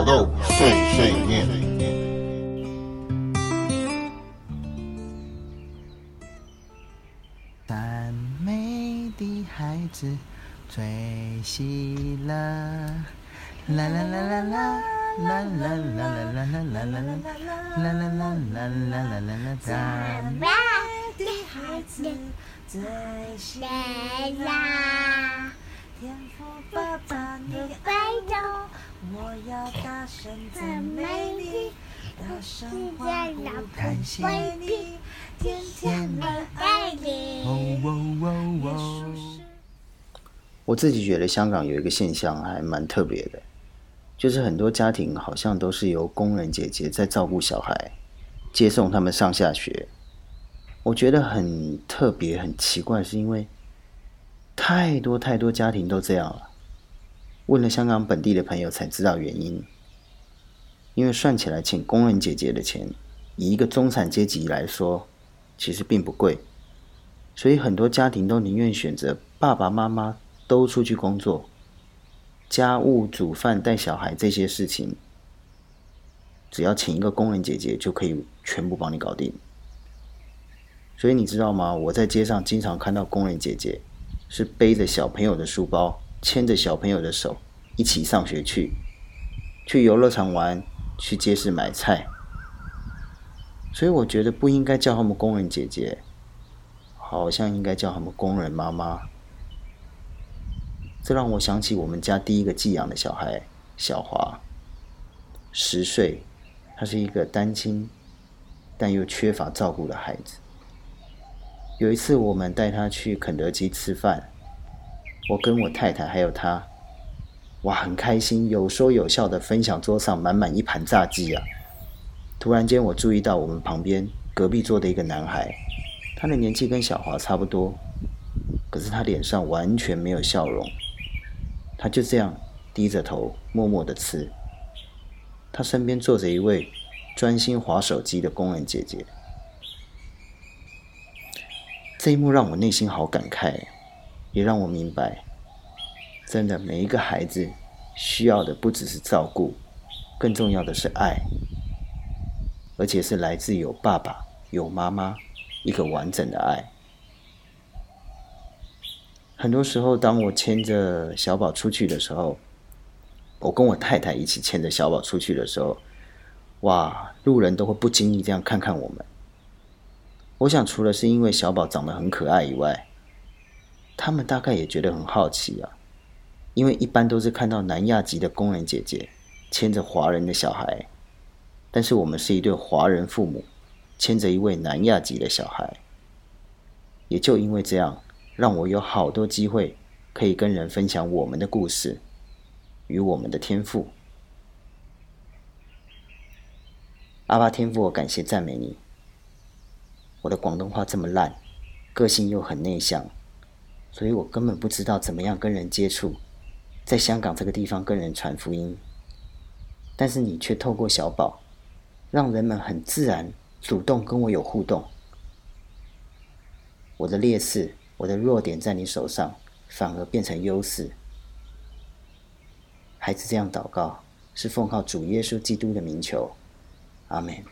烤肉碎碎念。赞美的孩子最喜乐，啦啦啦啦啦。啦啦啦啦啦啦啦啦啦啦啦啦啦啦啦啦！赞美的孩子最喜乐，天父爸爸你爱我，我我自己觉得香港有一个现象还蛮特别的。就是很多家庭好像都是由工人姐姐在照顾小孩，接送他们上下学。我觉得很特别、很奇怪，是因为太多太多家庭都这样了。问了香港本地的朋友才知道原因。因为算起来，请工人姐姐的钱，以一个中产阶级来说，其实并不贵，所以很多家庭都宁愿选择爸爸妈妈都出去工作。家务、煮饭、带小孩这些事情，只要请一个工人姐姐就可以全部帮你搞定。所以你知道吗？我在街上经常看到工人姐姐是背着小朋友的书包，牵着小朋友的手一起上学去，去游乐场玩，去街市买菜。所以我觉得不应该叫他们工人姐姐，好像应该叫他们工人妈妈。这让我想起我们家第一个寄养的小孩小华，十岁，他是一个单亲，但又缺乏照顾的孩子。有一次，我们带他去肯德基吃饭，我跟我太太还有他，哇，很开心，有说有笑的分享桌上满满一盘炸鸡啊！突然间，我注意到我们旁边隔壁桌的一个男孩，他的年纪跟小华差不多，可是他脸上完全没有笑容。他就这样低着头，默默的吃。他身边坐着一位专心划手机的工人姐姐。这一幕让我内心好感慨，也让我明白，真的每一个孩子需要的不只是照顾，更重要的是爱，而且是来自有爸爸、有妈妈一个完整的爱。很多时候，当我牵着小宝出去的时候，我跟我太太一起牵着小宝出去的时候，哇，路人都会不经意这样看看我们。我想，除了是因为小宝长得很可爱以外，他们大概也觉得很好奇啊。因为一般都是看到南亚籍的工人姐姐牵着华人的小孩，但是我们是一对华人父母牵着一位南亚籍的小孩，也就因为这样。让我有好多机会可以跟人分享我们的故事与我们的天赋。阿爸天赋，我感谢赞美你。我的广东话这么烂，个性又很内向，所以我根本不知道怎么样跟人接触，在香港这个地方跟人传福音。但是你却透过小宝，让人们很自然主动跟我有互动。我的劣势。我的弱点在你手上，反而变成优势。孩子这样祷告，是奉靠主耶稣基督的名求，阿门。